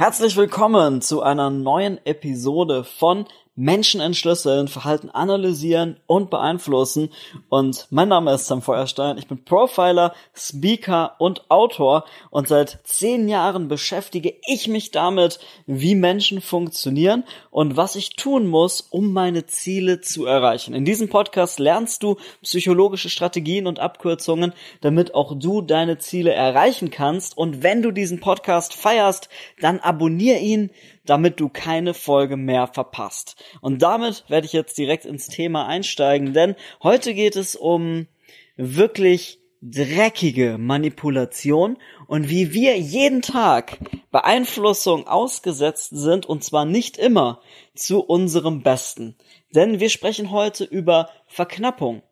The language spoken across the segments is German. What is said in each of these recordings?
Herzlich willkommen zu einer neuen Episode von Menschen entschlüsseln, Verhalten analysieren und beeinflussen. Und mein Name ist Sam Feuerstein. Ich bin Profiler, Speaker und Autor. Und seit zehn Jahren beschäftige ich mich damit, wie Menschen funktionieren und was ich tun muss, um meine Ziele zu erreichen. In diesem Podcast lernst du psychologische Strategien und Abkürzungen, damit auch du deine Ziele erreichen kannst. Und wenn du diesen Podcast feierst, dann abonnier ihn, damit du keine Folge mehr verpasst. Und damit werde ich jetzt direkt ins Thema einsteigen, denn heute geht es um wirklich dreckige Manipulation und wie wir jeden Tag Beeinflussung ausgesetzt sind und zwar nicht immer zu unserem Besten. Denn wir sprechen heute über Verknappung.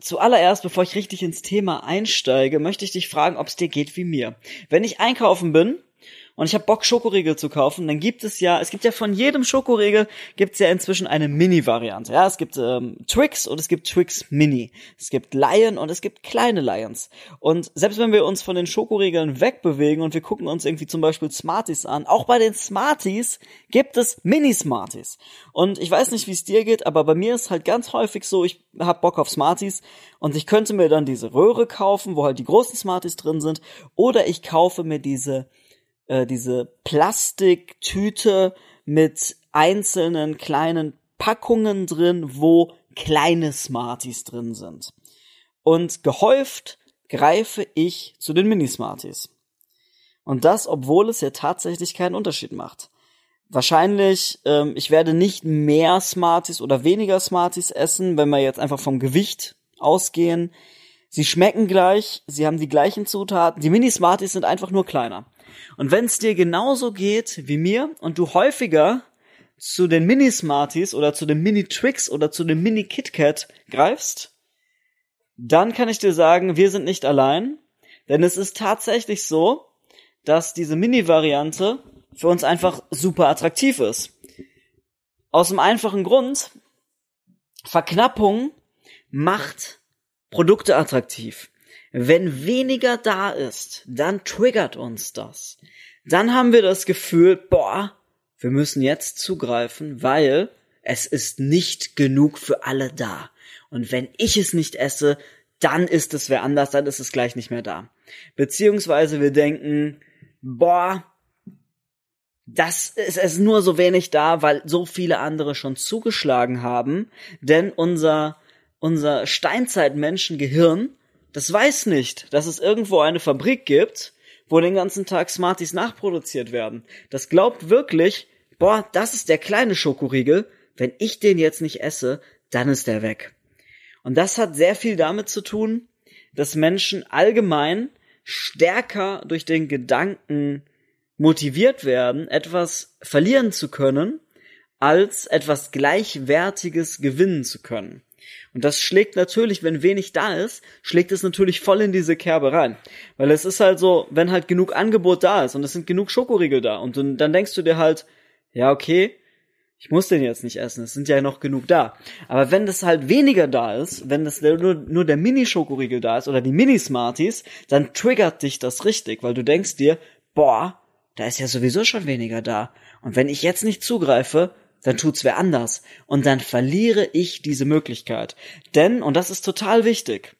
Zuallererst, bevor ich richtig ins Thema einsteige, möchte ich dich fragen, ob es dir geht wie mir. Wenn ich einkaufen bin und ich habe Bock, Schokoriegel zu kaufen, dann gibt es ja, es gibt ja von jedem Schokoriegel gibt es ja inzwischen eine Mini-Variante. Ja, es gibt ähm, Twix und es gibt Twix Mini. Es gibt Lion und es gibt kleine Lions. Und selbst wenn wir uns von den Schokoriegeln wegbewegen und wir gucken uns irgendwie zum Beispiel Smarties an, auch bei den Smarties gibt es Mini-Smarties. Und ich weiß nicht, wie es dir geht, aber bei mir ist halt ganz häufig so, ich hab Bock auf Smarties und ich könnte mir dann diese Röhre kaufen, wo halt die großen Smarties drin sind, oder ich kaufe mir diese äh, diese Plastiktüte mit einzelnen kleinen Packungen drin, wo kleine Smarties drin sind. Und gehäuft greife ich zu den Mini-Smarties. Und das, obwohl es ja tatsächlich keinen Unterschied macht. Wahrscheinlich, ähm, ich werde nicht mehr Smarties oder weniger Smarties essen, wenn wir jetzt einfach vom Gewicht ausgehen. Sie schmecken gleich, sie haben die gleichen Zutaten. Die Mini-Smarties sind einfach nur kleiner. Und wenn es dir genauso geht wie mir und du häufiger zu den Mini-Smarties oder zu den Mini-Twix oder zu dem Mini-KitKat greifst, dann kann ich dir sagen, wir sind nicht allein, denn es ist tatsächlich so, dass diese Mini-Variante für uns einfach super attraktiv ist. Aus dem einfachen Grund, Verknappung macht Produkte attraktiv. Wenn weniger da ist, dann triggert uns das. Dann haben wir das Gefühl, boah, wir müssen jetzt zugreifen, weil es ist nicht genug für alle da. Und wenn ich es nicht esse, dann ist es wer anders, dann ist es gleich nicht mehr da. Beziehungsweise wir denken, boah, das ist es nur so wenig da, weil so viele andere schon zugeschlagen haben, denn unser unser Steinzeitmenschengehirn das weiß nicht, dass es irgendwo eine Fabrik gibt, wo den ganzen Tag Smarties nachproduziert werden. Das glaubt wirklich, boah, das ist der kleine Schokoriegel. Wenn ich den jetzt nicht esse, dann ist der weg. Und das hat sehr viel damit zu tun, dass Menschen allgemein stärker durch den Gedanken motiviert werden, etwas verlieren zu können, als etwas Gleichwertiges gewinnen zu können. Und das schlägt natürlich, wenn wenig da ist, schlägt es natürlich voll in diese Kerbe rein. Weil es ist halt so, wenn halt genug Angebot da ist und es sind genug Schokoriegel da und dann, dann denkst du dir halt, ja, okay, ich muss den jetzt nicht essen, es sind ja noch genug da. Aber wenn das halt weniger da ist, wenn das nur, nur der Mini-Schokoriegel da ist oder die Mini-Smarties, dann triggert dich das richtig, weil du denkst dir, boah, da ist ja sowieso schon weniger da. Und wenn ich jetzt nicht zugreife, dann tut's wer anders. Und dann verliere ich diese Möglichkeit. Denn, und das ist total wichtig,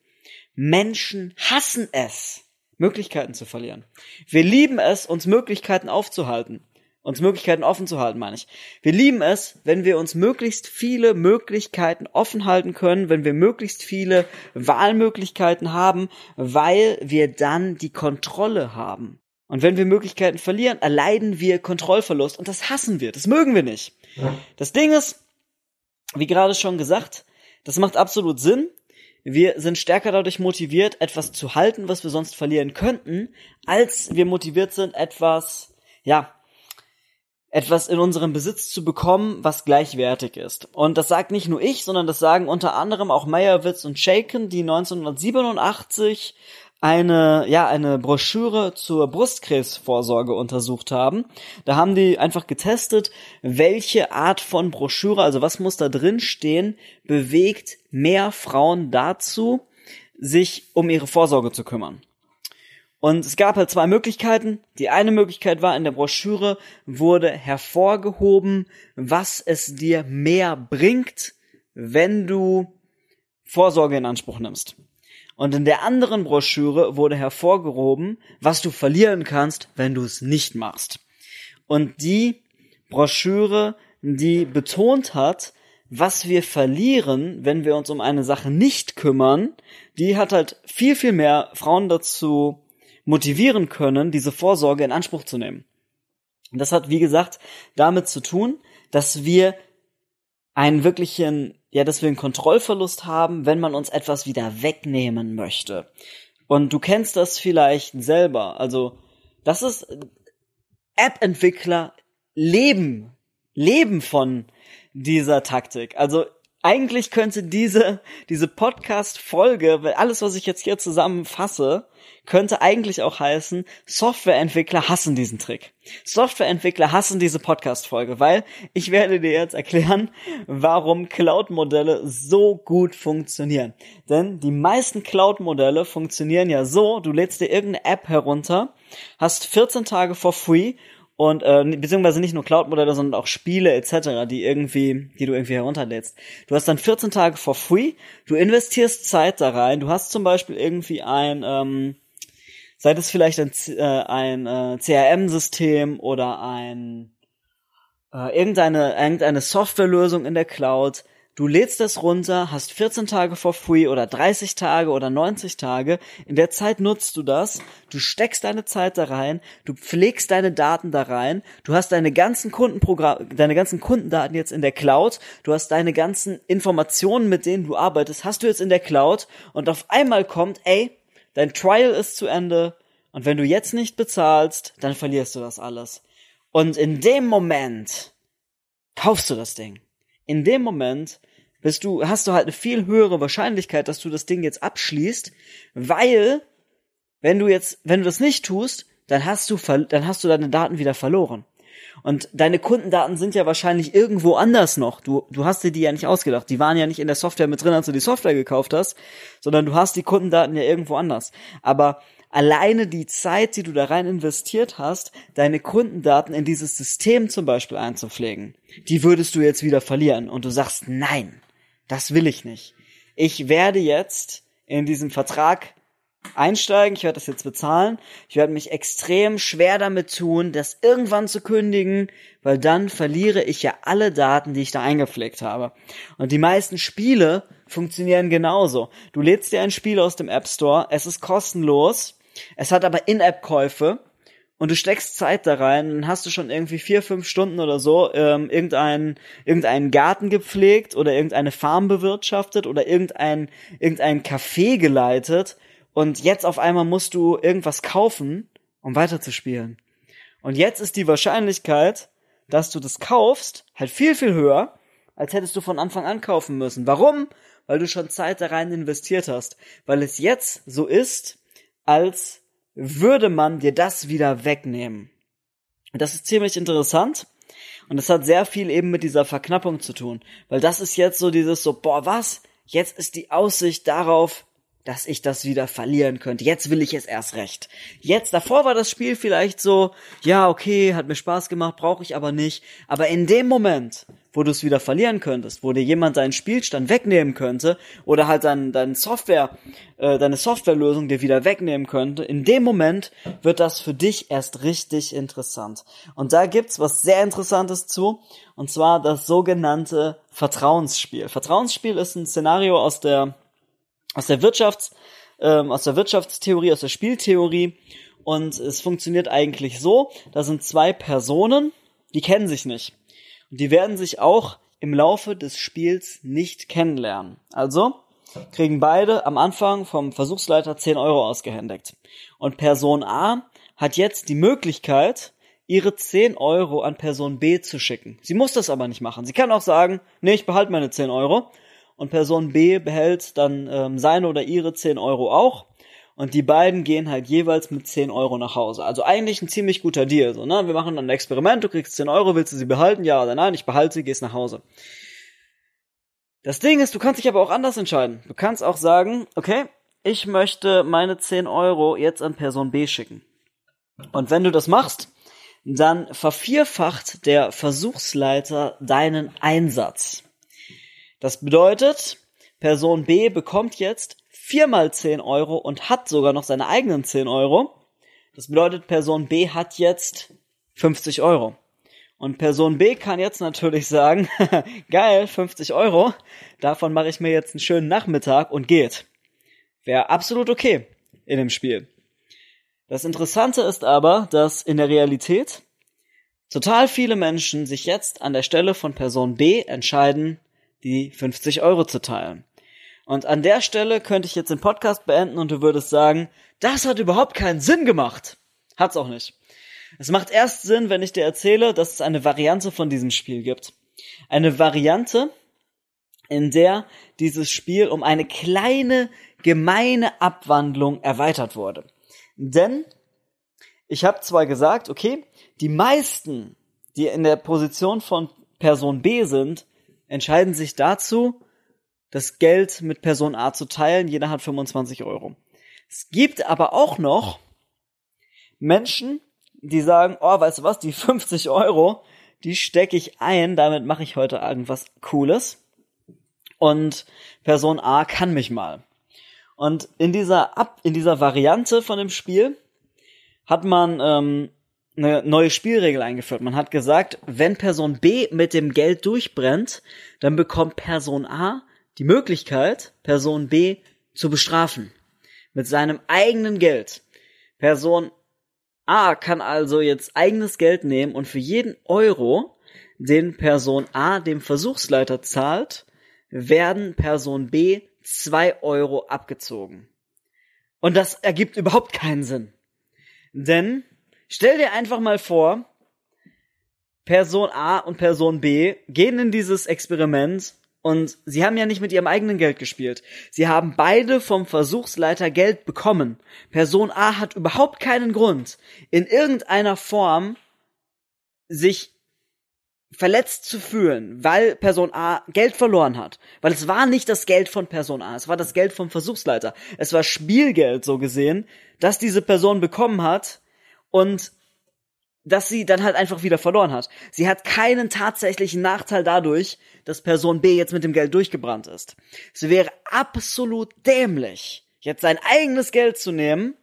Menschen hassen es, Möglichkeiten zu verlieren. Wir lieben es, uns Möglichkeiten aufzuhalten. Uns Möglichkeiten offen zu halten, meine ich. Wir lieben es, wenn wir uns möglichst viele Möglichkeiten offen halten können, wenn wir möglichst viele Wahlmöglichkeiten haben, weil wir dann die Kontrolle haben. Und wenn wir Möglichkeiten verlieren, erleiden wir Kontrollverlust. Und das hassen wir, das mögen wir nicht. Das Ding ist, wie gerade schon gesagt, das macht absolut Sinn. Wir sind stärker dadurch motiviert, etwas zu halten, was wir sonst verlieren könnten, als wir motiviert sind, etwas, ja, etwas in unserem Besitz zu bekommen, was gleichwertig ist. Und das sagt nicht nur ich, sondern das sagen unter anderem auch Meyerowitz und Shaken, die 1987 eine, ja, eine Broschüre zur Brustkrebsvorsorge untersucht haben. Da haben die einfach getestet, welche Art von Broschüre, also was muss da drin stehen, bewegt mehr Frauen dazu, sich um ihre Vorsorge zu kümmern. Und es gab halt zwei Möglichkeiten. Die eine Möglichkeit war, in der Broschüre wurde hervorgehoben, was es dir mehr bringt, wenn du Vorsorge in Anspruch nimmst. Und in der anderen Broschüre wurde hervorgehoben, was du verlieren kannst, wenn du es nicht machst. Und die Broschüre, die betont hat, was wir verlieren, wenn wir uns um eine Sache nicht kümmern, die hat halt viel, viel mehr Frauen dazu motivieren können, diese Vorsorge in Anspruch zu nehmen. Und das hat, wie gesagt, damit zu tun, dass wir einen wirklichen, ja, dass wir einen Kontrollverlust haben, wenn man uns etwas wieder wegnehmen möchte. Und du kennst das vielleicht selber. Also, das ist App-Entwickler leben, leben von dieser Taktik. Also eigentlich könnte diese, diese Podcast-Folge, weil alles, was ich jetzt hier zusammenfasse, könnte eigentlich auch heißen, Softwareentwickler hassen diesen Trick. Softwareentwickler hassen diese Podcast-Folge, weil ich werde dir jetzt erklären, warum Cloud-Modelle so gut funktionieren. Denn die meisten Cloud-Modelle funktionieren ja so, du lädst dir irgendeine App herunter, hast 14 Tage for free und äh, beziehungsweise nicht nur Cloud-Modelle, sondern auch Spiele etc., die irgendwie, die du irgendwie herunterlädst. Du hast dann 14 Tage for free, du investierst Zeit da rein, du hast zum Beispiel irgendwie ein, ähm, sei das vielleicht ein, äh, ein äh, CRM-System oder ein äh, irgendeine, irgendeine Softwarelösung in der Cloud, Du lädst das runter, hast 14 Tage for free oder 30 Tage oder 90 Tage. In der Zeit nutzt du das. Du steckst deine Zeit da rein. Du pflegst deine Daten da rein. Du hast deine ganzen Kundenprogramm, deine ganzen Kundendaten jetzt in der Cloud. Du hast deine ganzen Informationen, mit denen du arbeitest, hast du jetzt in der Cloud. Und auf einmal kommt, ey, dein Trial ist zu Ende. Und wenn du jetzt nicht bezahlst, dann verlierst du das alles. Und in dem Moment kaufst du das Ding. In dem Moment bist du, hast du halt eine viel höhere Wahrscheinlichkeit, dass du das Ding jetzt abschließt, weil, wenn du jetzt, wenn du das nicht tust, dann hast du, dann hast du deine Daten wieder verloren. Und deine Kundendaten sind ja wahrscheinlich irgendwo anders noch. Du, du hast dir die ja nicht ausgedacht. Die waren ja nicht in der Software mit drin, als du die Software gekauft hast, sondern du hast die Kundendaten ja irgendwo anders. Aber alleine die Zeit, die du da rein investiert hast, deine Kundendaten in dieses System zum Beispiel einzupflegen, die würdest du jetzt wieder verlieren. Und du sagst, nein, das will ich nicht. Ich werde jetzt in diesem Vertrag einsteigen, ich werde das jetzt bezahlen, ich werde mich extrem schwer damit tun, das irgendwann zu kündigen, weil dann verliere ich ja alle Daten, die ich da eingepflegt habe. Und die meisten Spiele funktionieren genauso. Du lädst dir ein Spiel aus dem App Store, es ist kostenlos, es hat aber In-App-Käufe und du steckst Zeit da rein, dann hast du schon irgendwie vier, fünf Stunden oder so ähm, irgendeinen irgendeinen Garten gepflegt oder irgendeine Farm bewirtschaftet oder irgendein irgendein Café geleitet und jetzt auf einmal musst du irgendwas kaufen, um weiterzuspielen. Und jetzt ist die Wahrscheinlichkeit, dass du das kaufst, halt viel viel höher, als hättest du von Anfang an kaufen müssen. Warum? Weil du schon Zeit da rein investiert hast, weil es jetzt so ist, als würde man dir das wieder wegnehmen. Das ist ziemlich interessant. Und das hat sehr viel eben mit dieser Verknappung zu tun. Weil das ist jetzt so dieses so, boah, was? Jetzt ist die Aussicht darauf, dass ich das wieder verlieren könnte. Jetzt will ich es erst recht. Jetzt, davor war das Spiel vielleicht so, ja, okay, hat mir Spaß gemacht, brauche ich aber nicht. Aber in dem Moment, wo du es wieder verlieren könntest, wo dir jemand deinen Spielstand wegnehmen könnte oder halt dein, dein Software, äh, deine Softwarelösung dir wieder wegnehmen könnte, in dem Moment wird das für dich erst richtig interessant. Und da gibt's was sehr Interessantes zu, und zwar das sogenannte Vertrauensspiel. Vertrauensspiel ist ein Szenario aus der aus der Wirtschafts ähm, aus der Wirtschaftstheorie, aus der Spieltheorie und es funktioniert eigentlich so, da sind zwei Personen, die kennen sich nicht. Und die werden sich auch im Laufe des Spiels nicht kennenlernen. Also kriegen beide am Anfang vom Versuchsleiter 10 Euro ausgehändigt. Und Person A hat jetzt die Möglichkeit, ihre 10 Euro an Person B zu schicken. Sie muss das aber nicht machen. Sie kann auch sagen, nee, ich behalte meine 10 Euro. Und Person B behält dann ähm, seine oder ihre 10 Euro auch und die beiden gehen halt jeweils mit 10 Euro nach Hause. Also eigentlich ein ziemlich guter Deal. So, ne? Wir machen dann ein Experiment, du kriegst 10 Euro, willst du sie behalten? Ja oder nein? Ich behalte sie, gehst nach Hause. Das Ding ist, du kannst dich aber auch anders entscheiden. Du kannst auch sagen, okay, ich möchte meine 10 Euro jetzt an Person B schicken. Und wenn du das machst, dann vervierfacht der Versuchsleiter deinen Einsatz. Das bedeutet, Person B bekommt jetzt viermal 10 Euro und hat sogar noch seine eigenen 10 Euro. Das bedeutet, Person B hat jetzt 50 Euro. Und Person B kann jetzt natürlich sagen, geil, 50 Euro, davon mache ich mir jetzt einen schönen Nachmittag und geht. Wäre absolut okay in dem Spiel. Das Interessante ist aber, dass in der Realität total viele Menschen sich jetzt an der Stelle von Person B entscheiden, die 50 Euro zu teilen. Und an der Stelle könnte ich jetzt den Podcast beenden und du würdest sagen, das hat überhaupt keinen Sinn gemacht. Hat's auch nicht. Es macht erst Sinn, wenn ich dir erzähle, dass es eine Variante von diesem Spiel gibt. Eine Variante, in der dieses Spiel um eine kleine, gemeine Abwandlung erweitert wurde. Denn ich habe zwar gesagt, okay, die meisten, die in der Position von Person B sind, entscheiden sich dazu, das Geld mit Person A zu teilen. Jeder hat 25 Euro. Es gibt aber auch noch Menschen, die sagen, oh, weißt du was, die 50 Euro, die stecke ich ein, damit mache ich heute irgendwas Cooles. Und Person A kann mich mal. Und in dieser Ab in dieser Variante von dem Spiel hat man ähm, eine neue Spielregel eingeführt. Man hat gesagt, wenn Person B mit dem Geld durchbrennt, dann bekommt Person A die Möglichkeit, Person B zu bestrafen. Mit seinem eigenen Geld. Person A kann also jetzt eigenes Geld nehmen und für jeden Euro, den Person A dem Versuchsleiter zahlt, werden Person B zwei Euro abgezogen. Und das ergibt überhaupt keinen Sinn. Denn stell dir einfach mal vor, Person A und Person B gehen in dieses Experiment und sie haben ja nicht mit ihrem eigenen Geld gespielt. Sie haben beide vom Versuchsleiter Geld bekommen. Person A hat überhaupt keinen Grund, in irgendeiner Form sich verletzt zu fühlen, weil Person A Geld verloren hat. Weil es war nicht das Geld von Person A, es war das Geld vom Versuchsleiter. Es war Spielgeld so gesehen, das diese Person bekommen hat und dass sie dann halt einfach wieder verloren hat. Sie hat keinen tatsächlichen Nachteil dadurch, dass Person B jetzt mit dem Geld durchgebrannt ist. Es wäre absolut dämlich, jetzt sein eigenes Geld zu nehmen,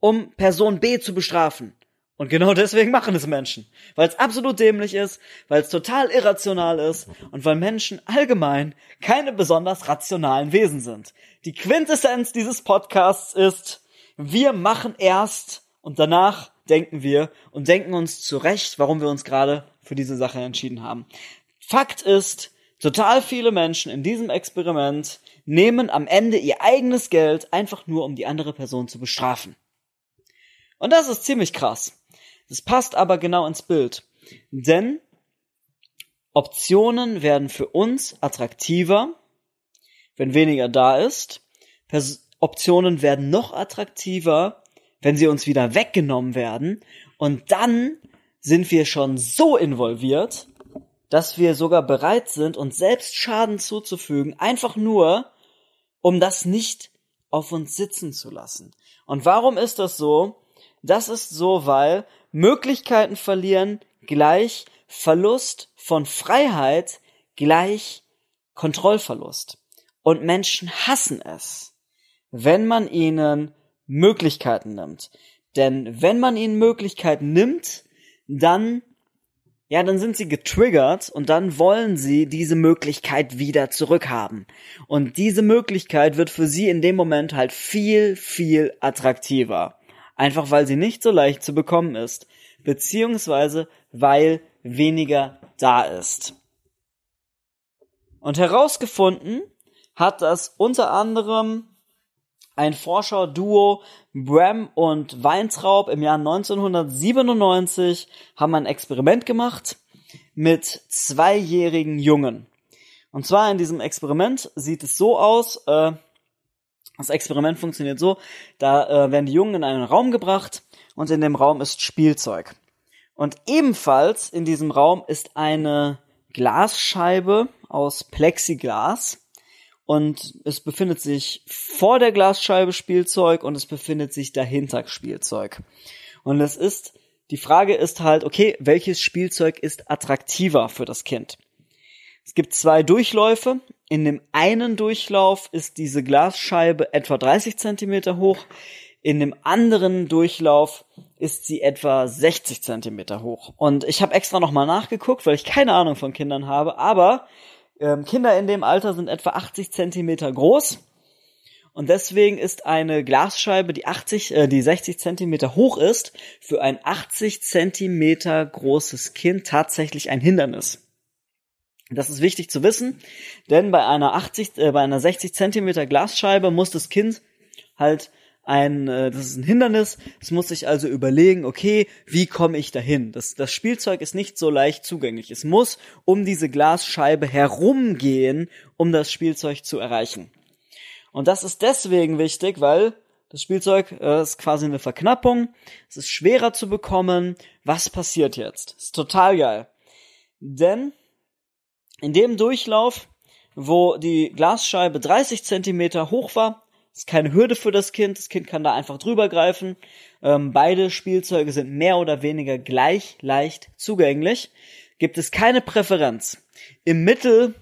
um Person B zu bestrafen. Und genau deswegen machen es Menschen. Weil es absolut dämlich ist, weil es total irrational ist und weil Menschen allgemein keine besonders rationalen Wesen sind. Die Quintessenz dieses Podcasts ist, wir machen erst und danach denken wir und denken uns zurecht, warum wir uns gerade für diese Sache entschieden haben. Fakt ist, total viele Menschen in diesem Experiment nehmen am Ende ihr eigenes Geld einfach nur, um die andere Person zu bestrafen. Und das ist ziemlich krass. Das passt aber genau ins Bild. Denn Optionen werden für uns attraktiver, wenn weniger da ist. Pers Optionen werden noch attraktiver, wenn sie uns wieder weggenommen werden. Und dann sind wir schon so involviert, dass wir sogar bereit sind, uns selbst Schaden zuzufügen, einfach nur, um das nicht auf uns sitzen zu lassen. Und warum ist das so? Das ist so, weil Möglichkeiten verlieren gleich Verlust von Freiheit gleich Kontrollverlust. Und Menschen hassen es, wenn man ihnen Möglichkeiten nimmt. Denn wenn man ihnen Möglichkeiten nimmt, dann ja, dann sind sie getriggert und dann wollen sie diese Möglichkeit wieder zurückhaben. Und diese Möglichkeit wird für sie in dem Moment halt viel, viel attraktiver. Einfach weil sie nicht so leicht zu bekommen ist. Beziehungsweise weil weniger da ist. Und herausgefunden hat das unter anderem ein Forscher-Duo Bram und Weintraub im Jahr 1997 haben ein Experiment gemacht mit zweijährigen Jungen. Und zwar in diesem Experiment sieht es so aus, äh, das Experiment funktioniert so, da äh, werden die Jungen in einen Raum gebracht und in dem Raum ist Spielzeug. Und ebenfalls in diesem Raum ist eine Glasscheibe aus Plexiglas und es befindet sich vor der Glasscheibe Spielzeug und es befindet sich dahinter Spielzeug. Und es ist, die Frage ist halt, okay, welches Spielzeug ist attraktiver für das Kind? Es gibt zwei Durchläufe. In dem einen Durchlauf ist diese Glasscheibe etwa 30 Zentimeter hoch. In dem anderen Durchlauf ist sie etwa 60 Zentimeter hoch. Und ich habe extra nochmal nachgeguckt, weil ich keine Ahnung von Kindern habe, aber ähm, Kinder in dem Alter sind etwa 80 Zentimeter groß. Und deswegen ist eine Glasscheibe, die 80, äh, die 60 Zentimeter hoch ist, für ein 80 Zentimeter großes Kind tatsächlich ein Hindernis. Das ist wichtig zu wissen, denn bei einer 80, äh, bei einer 60 Zentimeter Glasscheibe muss das Kind halt ein, äh, das ist ein Hindernis. Es muss sich also überlegen, okay, wie komme ich dahin? Das, das Spielzeug ist nicht so leicht zugänglich. Es muss um diese Glasscheibe herumgehen, um das Spielzeug zu erreichen. Und das ist deswegen wichtig, weil das Spielzeug äh, ist quasi eine Verknappung. Es ist schwerer zu bekommen. Was passiert jetzt? Ist total geil. Denn in dem Durchlauf, wo die Glasscheibe 30 Zentimeter hoch war, ist keine Hürde für das Kind. Das Kind kann da einfach drüber greifen. Ähm, beide Spielzeuge sind mehr oder weniger gleich leicht zugänglich. Gibt es keine Präferenz. Im Mittel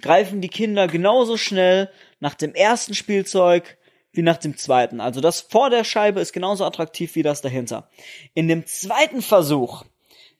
greifen die Kinder genauso schnell nach dem ersten Spielzeug wie nach dem zweiten. Also das vor der Scheibe ist genauso attraktiv wie das dahinter. In dem zweiten Versuch,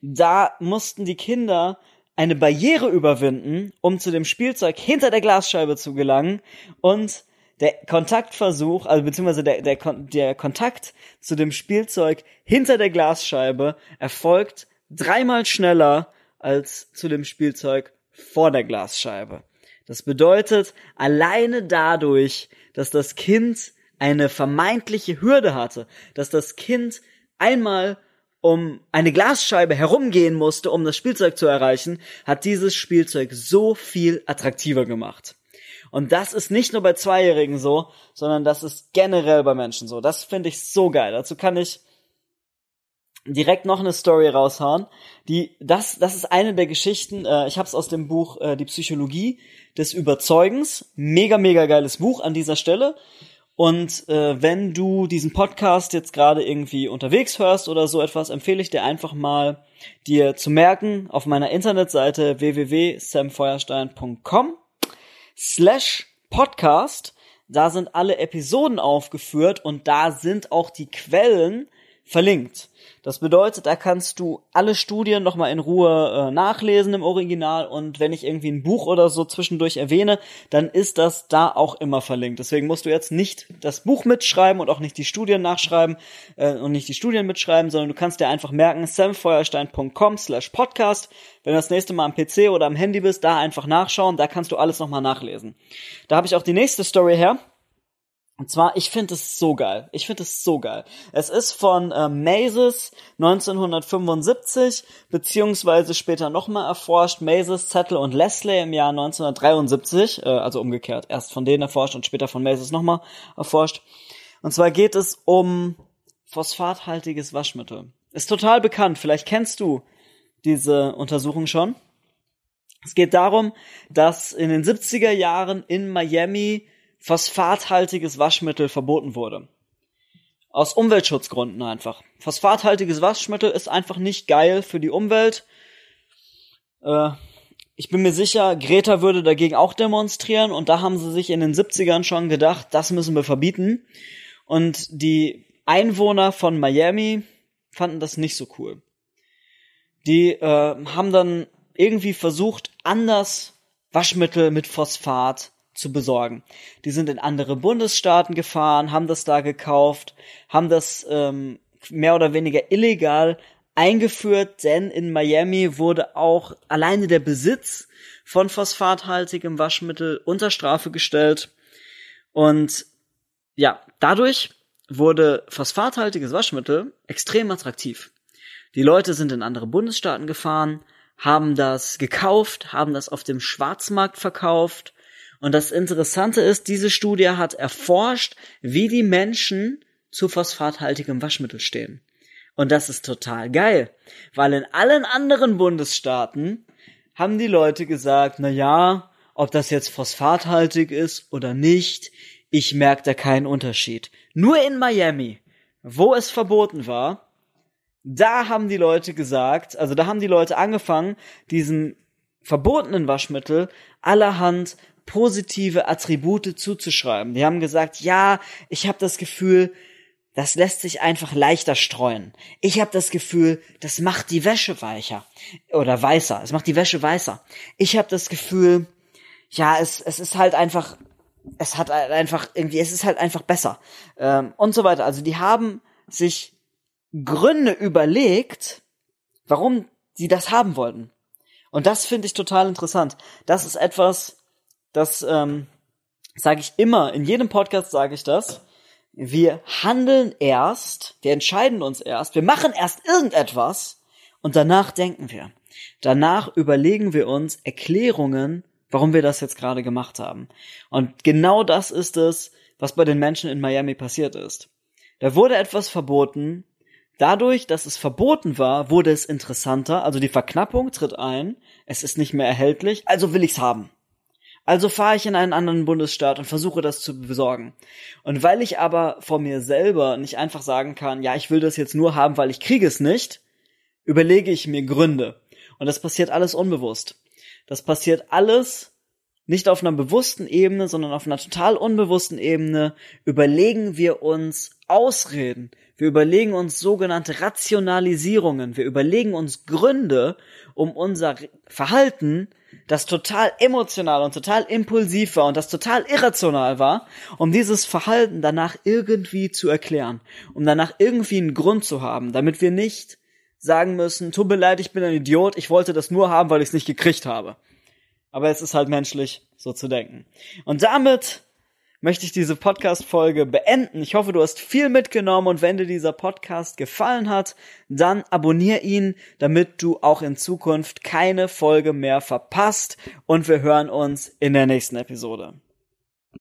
da mussten die Kinder eine Barriere überwinden, um zu dem Spielzeug hinter der Glasscheibe zu gelangen und der Kontaktversuch, also beziehungsweise der, der, der Kontakt zu dem Spielzeug hinter der Glasscheibe erfolgt dreimal schneller als zu dem Spielzeug vor der Glasscheibe. Das bedeutet, alleine dadurch, dass das Kind eine vermeintliche Hürde hatte, dass das Kind einmal um eine Glasscheibe herumgehen musste, um das Spielzeug zu erreichen, hat dieses Spielzeug so viel attraktiver gemacht. Und das ist nicht nur bei Zweijährigen so, sondern das ist generell bei Menschen so. Das finde ich so geil. Dazu kann ich direkt noch eine Story raushauen. Die, das, das ist eine der Geschichten. Äh, ich habe es aus dem Buch äh, Die Psychologie des Überzeugens. Mega, mega geiles Buch an dieser Stelle. Und äh, wenn du diesen Podcast jetzt gerade irgendwie unterwegs hörst oder so etwas, empfehle ich dir einfach mal, dir zu merken auf meiner Internetseite www.samfeuerstein.com slash podcast. Da sind alle Episoden aufgeführt und da sind auch die Quellen verlinkt. Das bedeutet, da kannst du alle Studien nochmal in Ruhe äh, nachlesen im Original und wenn ich irgendwie ein Buch oder so zwischendurch erwähne, dann ist das da auch immer verlinkt. Deswegen musst du jetzt nicht das Buch mitschreiben und auch nicht die Studien nachschreiben äh, und nicht die Studien mitschreiben, sondern du kannst dir einfach merken, samfeuerstein.com slash podcast. Wenn du das nächste Mal am PC oder am Handy bist, da einfach nachschauen, da kannst du alles nochmal nachlesen. Da habe ich auch die nächste Story her. Und zwar, ich finde es so geil. Ich finde es so geil. Es ist von äh, Mazes 1975, beziehungsweise später nochmal erforscht, Mazes, Zettel und Leslie im Jahr 1973, äh, also umgekehrt. Erst von denen erforscht und später von Mazes nochmal erforscht. Und zwar geht es um phosphathaltiges Waschmittel. Ist total bekannt, vielleicht kennst du diese Untersuchung schon. Es geht darum, dass in den 70er Jahren in Miami phosphathaltiges Waschmittel verboten wurde. Aus Umweltschutzgründen einfach. Phosphathaltiges Waschmittel ist einfach nicht geil für die Umwelt. Äh, ich bin mir sicher, Greta würde dagegen auch demonstrieren und da haben sie sich in den 70ern schon gedacht, das müssen wir verbieten. Und die Einwohner von Miami fanden das nicht so cool. Die äh, haben dann irgendwie versucht, anders Waschmittel mit Phosphat zu besorgen. Die sind in andere Bundesstaaten gefahren, haben das da gekauft, haben das ähm, mehr oder weniger illegal eingeführt, denn in Miami wurde auch alleine der Besitz von phosphathaltigem Waschmittel unter Strafe gestellt. Und ja, dadurch wurde phosphathaltiges Waschmittel extrem attraktiv. Die Leute sind in andere Bundesstaaten gefahren, haben das gekauft, haben das auf dem Schwarzmarkt verkauft und das Interessante ist, diese Studie hat erforscht, wie die Menschen zu phosphathaltigem Waschmittel stehen. Und das ist total geil, weil in allen anderen Bundesstaaten haben die Leute gesagt, na ja, ob das jetzt phosphathaltig ist oder nicht, ich merke da keinen Unterschied. Nur in Miami, wo es verboten war, da haben die Leute gesagt, also da haben die Leute angefangen, diesen verbotenen Waschmittel allerhand positive Attribute zuzuschreiben. Die haben gesagt, ja, ich habe das Gefühl, das lässt sich einfach leichter streuen. Ich habe das Gefühl, das macht die Wäsche weicher oder weißer. Es macht die Wäsche weißer. Ich habe das Gefühl, ja, es, es ist halt einfach, es hat halt einfach irgendwie, es ist halt einfach besser ähm, und so weiter. Also die haben sich Gründe überlegt, warum sie das haben wollten. Und das finde ich total interessant. Das ist etwas, das ähm, sage ich immer, in jedem Podcast sage ich das wir handeln erst, wir entscheiden uns erst, wir machen erst irgendetwas und danach denken wir. Danach überlegen wir uns Erklärungen, warum wir das jetzt gerade gemacht haben. Und genau das ist es, was bei den Menschen in Miami passiert ist. Da wurde etwas verboten. Dadurch, dass es verboten war, wurde es interessanter. Also die Verknappung tritt ein. Es ist nicht mehr erhältlich. Also will ich's haben. Also fahre ich in einen anderen Bundesstaat und versuche das zu besorgen. Und weil ich aber vor mir selber nicht einfach sagen kann, ja, ich will das jetzt nur haben, weil ich kriege es nicht, überlege ich mir Gründe. Und das passiert alles unbewusst. Das passiert alles nicht auf einer bewussten Ebene, sondern auf einer total unbewussten Ebene überlegen wir uns Ausreden. Wir überlegen uns sogenannte Rationalisierungen. Wir überlegen uns Gründe, um unser Verhalten das total emotional und total impulsiv war und das total irrational war, um dieses Verhalten danach irgendwie zu erklären, um danach irgendwie einen Grund zu haben, damit wir nicht sagen müssen, tut mir leid, ich bin ein Idiot, ich wollte das nur haben, weil ich es nicht gekriegt habe. Aber es ist halt menschlich, so zu denken. Und damit möchte ich diese Podcast-Folge beenden. Ich hoffe, du hast viel mitgenommen und wenn dir dieser Podcast gefallen hat, dann abonnier ihn, damit du auch in Zukunft keine Folge mehr verpasst und wir hören uns in der nächsten Episode.